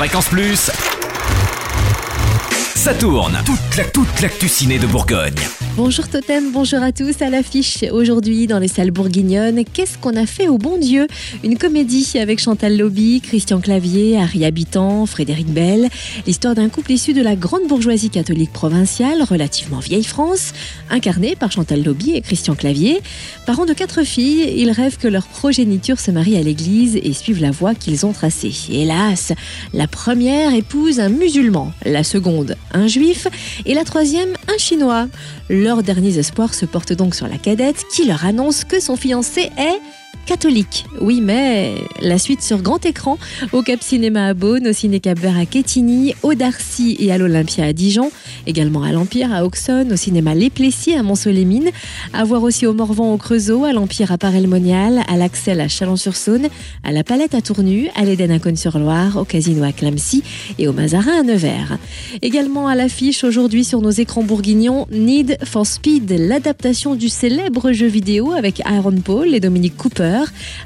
Fréquence Plus. Ça tourne. Toute la toute l'actu ciné de Bourgogne. Bonjour Totem, bonjour à tous à l'affiche. Aujourd'hui dans les salles bourguignonnes, qu'est-ce qu'on a fait au bon Dieu? Une comédie avec Chantal Lobby, Christian Clavier, Harry Habitant, Frédéric Bell. L'histoire d'un couple issu de la grande bourgeoisie catholique provinciale, relativement vieille France, incarné par Chantal Lobby et Christian Clavier. Parents de quatre filles, ils rêvent que leur progéniture se marie à l'église et suivent la voie qu'ils ont tracée. Hélas, la première épouse un musulman, la seconde un juif et la troisième un chinois. Leurs derniers espoirs se portent donc sur la cadette qui leur annonce que son fiancé est catholique. Oui, mais la suite sur grand écran, au Cap Cinéma à Beaune, au Ciné Cap Vert à Quetigny, au Darcy et à l'Olympia à Dijon, également à l'Empire à Auxonne, au cinéma Les Plessis à Mont-Solémine, à voir aussi au Morvan au Creusot, à l'Empire à Paray-le-Monial, à l'Axel à Chalon-sur-Saône, à la Palette à Tournu, à l'Éden à Cône-sur-Loire, au Casino à Clamcy et au Mazarin à Nevers. Également à l'affiche aujourd'hui sur nos écrans bourguignons, Need for Speed, l'adaptation du célèbre jeu vidéo avec Aaron Paul et Dominique Cooper.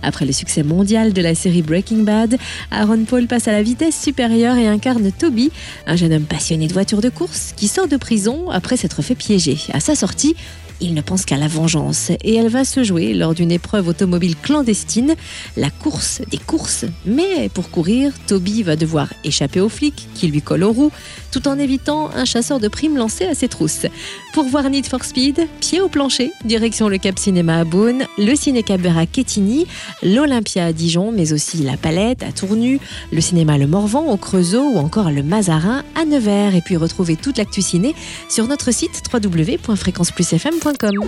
Après le succès mondial de la série Breaking Bad, Aaron Paul passe à la vitesse supérieure et incarne Toby, un jeune homme passionné de voitures de course qui sort de prison après s'être fait piéger. À sa sortie, il ne pense qu'à la vengeance et elle va se jouer lors d'une épreuve automobile clandestine, la course des courses. Mais pour courir, Toby va devoir échapper aux flics qui lui collent aux roues, tout en évitant un chasseur de primes lancé à ses trousses. Pour voir Need for Speed, pied au plancher, direction le Cap Cinéma à Beaune, le Ciné Cap à Quetigny, l'Olympia à Dijon, mais aussi la Palette à Tournu, le cinéma Le Morvan au Creusot ou encore le Mazarin à Nevers. Et puis retrouver toute l'actu ciné sur notre site www.fréquenceplusfm.com.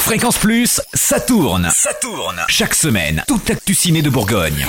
Fréquence Plus, ça tourne. Ça tourne. Chaque semaine, toute l'actu ciné de Bourgogne.